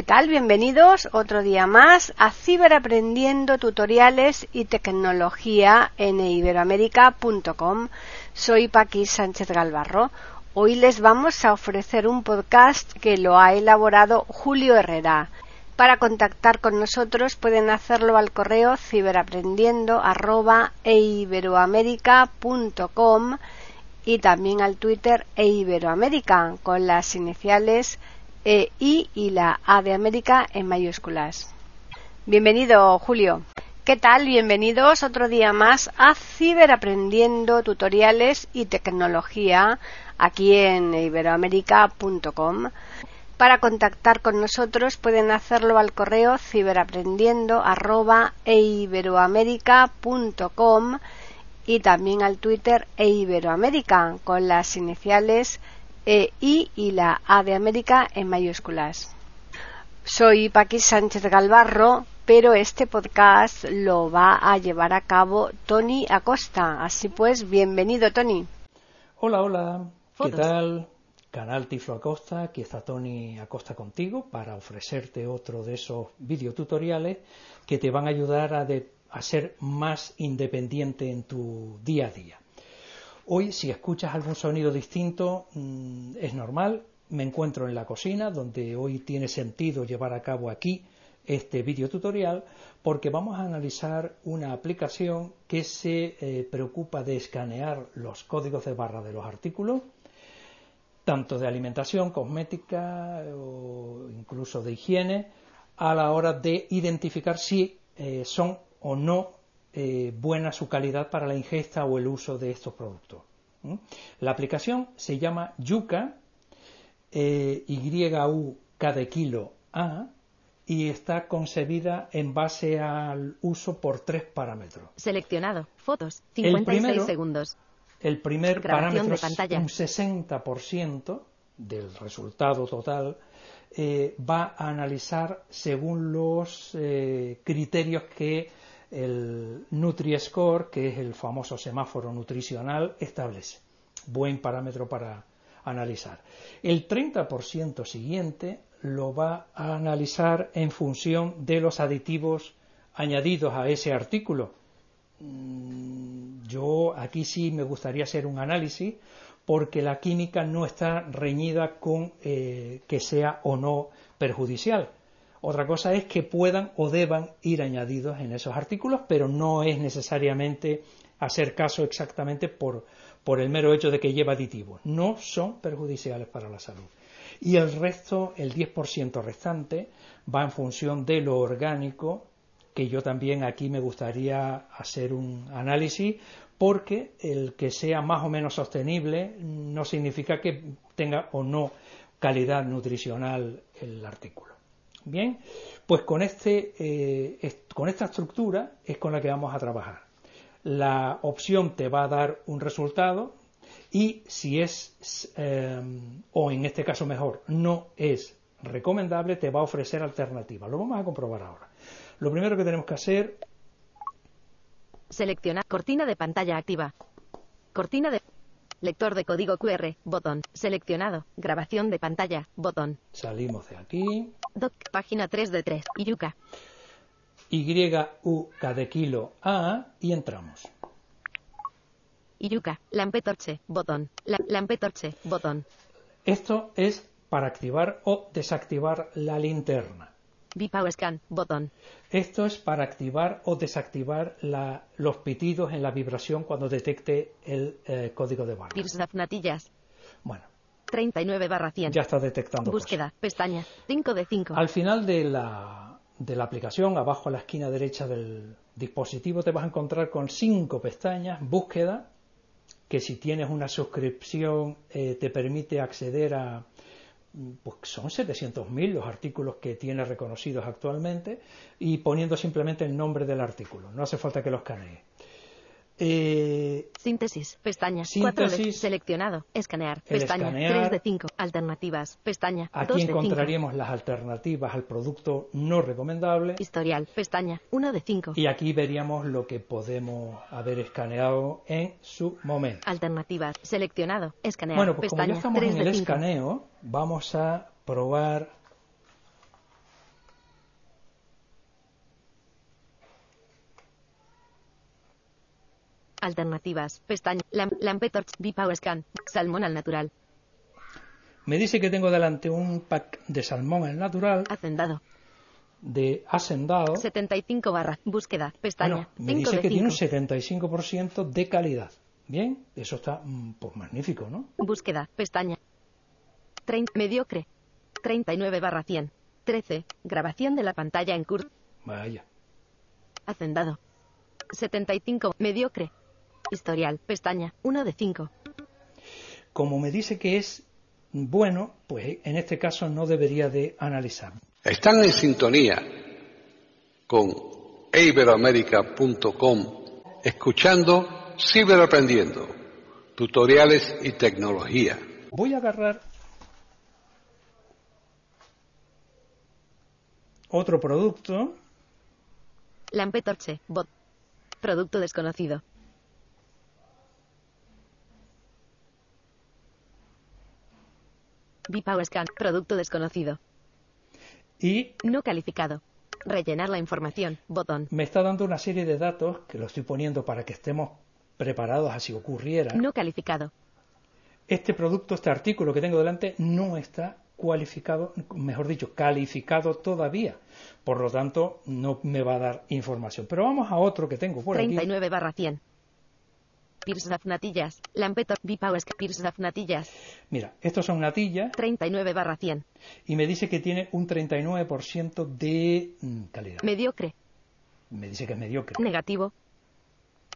¿Qué tal? Bienvenidos otro día más a Ciberaprendiendo tutoriales y tecnología en iberoamérica.com. Soy Paqui Sánchez Galvarro. Hoy les vamos a ofrecer un podcast que lo ha elaborado Julio Herrera. Para contactar con nosotros pueden hacerlo al correo ciberaprendiendo@eiberoamerica.com y también al Twitter eiberoamerica con las iniciales e, I y la A de América en mayúsculas. Bienvenido, Julio. ¿Qué tal? Bienvenidos otro día más a Ciberaprendiendo Tutoriales y Tecnología aquí en iberoamerica.com. Para contactar con nosotros pueden hacerlo al correo ciberaprendiendo@eiberoamerica.com y también al Twitter eiberoamerica con las iniciales e, I y la A de América en mayúsculas. Soy Paqui Sánchez Galvarro, pero este podcast lo va a llevar a cabo Tony Acosta. Así pues, bienvenido, Tony. Hola, hola. ¿Qué tal? Canal Tiflo Acosta, aquí está Tony Acosta contigo para ofrecerte otro de esos videotutoriales que te van a ayudar a, a ser más independiente en tu día a día. Hoy, si escuchas algún sonido distinto, mm, es normal. Me encuentro en la cocina, donde hoy tiene sentido llevar a cabo aquí este video tutorial, porque vamos a analizar una aplicación que se eh, preocupa de escanear los códigos de barra de los artículos, tanto de alimentación, cosmética o incluso de higiene, a la hora de identificar si eh, son o no eh, buena su calidad para la ingesta o el uso de estos productos. La aplicación se llama Yuka, eh, Y-U-K de kilo A, y está concebida en base al uso por tres parámetros. Seleccionado. Fotos. 56 segundos. El primer parámetro es un 60% del resultado total. Eh, va a analizar según los eh, criterios que el Nutri-Score, que es el famoso semáforo nutricional, establece. Buen parámetro para analizar. El 30% siguiente lo va a analizar en función de los aditivos añadidos a ese artículo. Mm, yo aquí sí me gustaría hacer un análisis porque la química no está reñida con eh, que sea o no perjudicial. Otra cosa es que puedan o deban ir añadidos en esos artículos, pero no es necesariamente hacer caso exactamente por, por el mero hecho de que lleva aditivos. No son perjudiciales para la salud. Y el resto, el 10% restante, va en función de lo orgánico, que yo también aquí me gustaría hacer un análisis, porque el que sea más o menos sostenible no significa que tenga o no calidad nutricional el artículo. Bien, pues con, este, eh, con esta estructura es con la que vamos a trabajar. La opción te va a dar un resultado y si es, eh, o en este caso mejor, no es recomendable, te va a ofrecer alternativas. Lo vamos a comprobar ahora. Lo primero que tenemos que hacer. Seleccionar cortina de pantalla activa. Cortina de Lector de código QR, botón. Seleccionado. Grabación de pantalla, botón. Salimos de aquí. Doc, página 3 de 3. Yuka. Y, U, K de kilo, A, y entramos. Yuka, lampetorche, botón. La, lampetorche, botón. Esto es para activar o desactivar la linterna. Scan, botón. Esto es para activar o desactivar los pitidos en la vibración cuando detecte el eh, código de barra. natillas. Bueno. 39 barra 100. Ya está detectando. Búsqueda, pestaña, 5 de 5. Al final de la, de la aplicación, abajo a la esquina derecha del dispositivo, te vas a encontrar con 5 pestañas, búsqueda, que si tienes una suscripción eh, te permite acceder a pues son 700.000 los artículos que tiene reconocidos actualmente y poniendo simplemente el nombre del artículo, no hace falta que los escanee. Eh, síntesis, pestaña. Síntesis. seleccionado. Escanear. Pestaña. 3 de 5. Alternativas. Pestaña. Aquí encontraríamos las alternativas al producto no recomendable. Historial. Pestaña. 1 de 5. Y aquí veríamos lo que podemos haber escaneado en su momento. Alternativas. Seleccionado. Escanear. Bueno, pues como ya estamos en el escaneo, vamos a probar Alternativas. Pestaña. Lampetorch. V-Power Scan. Salmón al natural. Me dice que tengo delante un pack de salmón al natural. Hacendado. De hacendado. 75 barra. Búsqueda. Pestaña. me dice que tiene un 75% de calidad. Bien, eso está mm, pues magnífico, ¿no? Búsqueda. Pestaña. 30, mediocre. 39 barra 100. 13. Grabación de la pantalla en curso. Vaya. Hacendado. 75. Mediocre. Historial, pestaña, 1 de 5. Como me dice que es bueno, pues en este caso no debería de analizar. Están en sintonía con iberoamerica.com escuchando Ciberaprendiendo, tutoriales y tecnología. Voy a agarrar otro producto. Lampetorche, bot. Producto desconocido. Scan, producto desconocido. Y no calificado. Rellenar la información, botón. Me está dando una serie de datos que lo estoy poniendo para que estemos preparados a si ocurriera. No calificado. Este producto, este artículo que tengo delante, no está cualificado, mejor dicho, calificado todavía. Por lo tanto, no me va a dar información. Pero vamos a otro que tengo por 39 barra 100. Pirsaf natillas. Lampetor Bipauesca Pirsaf natillas. Mira, estos son natillas. 39 barra 100. Y me dice que tiene un 39% de mm, calidad. Mediocre. Me dice que es mediocre. Negativo.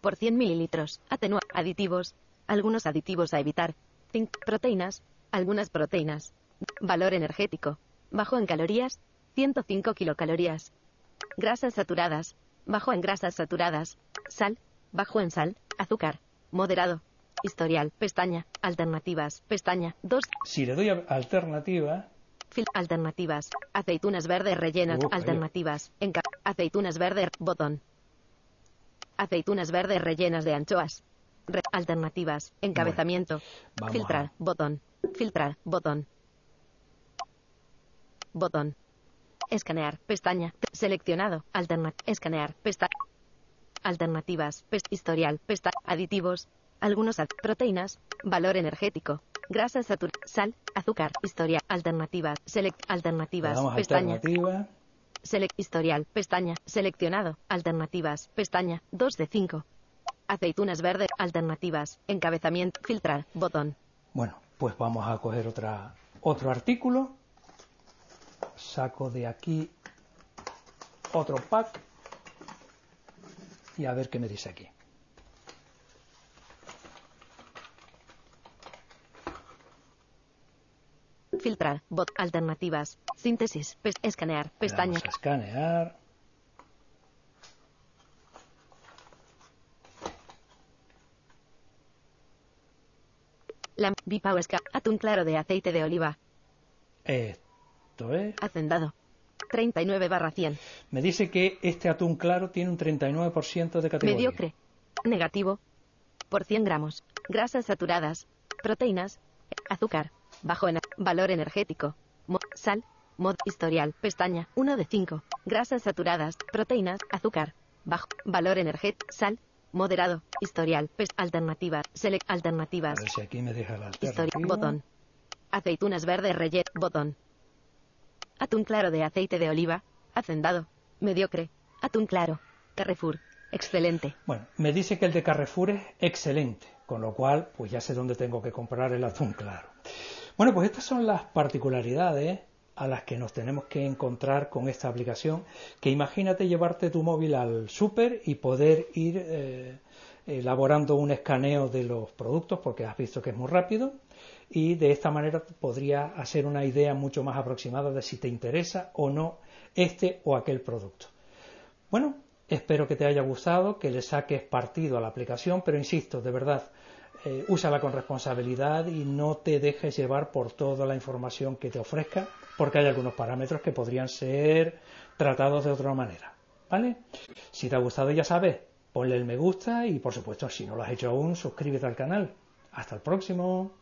Por 100 mililitros. Atenua. Aditivos. Algunos aditivos a evitar. Zinc. Proteínas. Algunas proteínas. Valor energético. Bajo en calorías. 105 kilocalorías. Grasas saturadas. Bajo en grasas saturadas. Sal. Bajo en sal. Azúcar. Moderado. Historial. Pestaña. Alternativas. Pestaña. 2. Si le doy a alternativa. alternativas. Aceitunas verdes rellenas. alternativas. aceitunas verdes. Botón. Aceitunas verdes rellenas de anchoas. alternativas. Encabezamiento. Filtrar. Botón. Filtrar. Botón. Botón. Escanear. Pestaña. Seleccionado. Alternat. Escanear. Pestaña. Alternativas. Pest historial. Pesta. Aditivos. Algunos proteínas. Valor energético. Grasa saturada. Sal. Azúcar. Historia. Alternativas. Select. Alternativas. Pestaña. Select. Historial. Pestaña. Seleccionado. Alternativas. Pestaña. 2 de 5. Aceitunas verdes. Alternativas. Encabezamiento. Filtrar. Botón. Bueno, pues vamos a coger otra, otro artículo. Saco de aquí otro pack y a ver qué me dice aquí. Filtrar, bot, alternativas, síntesis, escanear, pestaña. Vamos a escanear. La Bipauesca, atún claro de aceite de oliva. Esto es. Hacendado. 39 barra 100. Me dice que este atún claro tiene un 39% de categoría. Mediocre. Negativo. Por 100 gramos. Grasas saturadas. Proteínas. Azúcar. Bajo en valor energético. sal. Mod historial. Pestaña. 1 de 5. Grasas saturadas. Proteínas. Azúcar. Bajo. Valor energético. Sal. Moderado. Historial. Pest alternativas. Select alternativas. A ver si aquí me deja la alternativa. Botón. Aceitunas verdes relleno. Botón. Atún claro de aceite de oliva. Hacendado. Mediocre. Atún claro. Carrefour. Excelente. Bueno, me dice que el de Carrefour es excelente, con lo cual pues ya sé dónde tengo que comprar el atún claro. Bueno, pues estas son las particularidades a las que nos tenemos que encontrar con esta aplicación, que imagínate llevarte tu móvil al súper y poder ir eh, elaborando un escaneo de los productos, porque has visto que es muy rápido, y de esta manera podría hacer una idea mucho más aproximada de si te interesa o no este o aquel producto. Bueno, Espero que te haya gustado, que le saques partido a la aplicación, pero insisto, de verdad, eh, úsala con responsabilidad y no te dejes llevar por toda la información que te ofrezca, porque hay algunos parámetros que podrían ser tratados de otra manera. ¿Vale? Si te ha gustado, ya sabes, ponle el me gusta y, por supuesto, si no lo has hecho aún, suscríbete al canal. Hasta el próximo.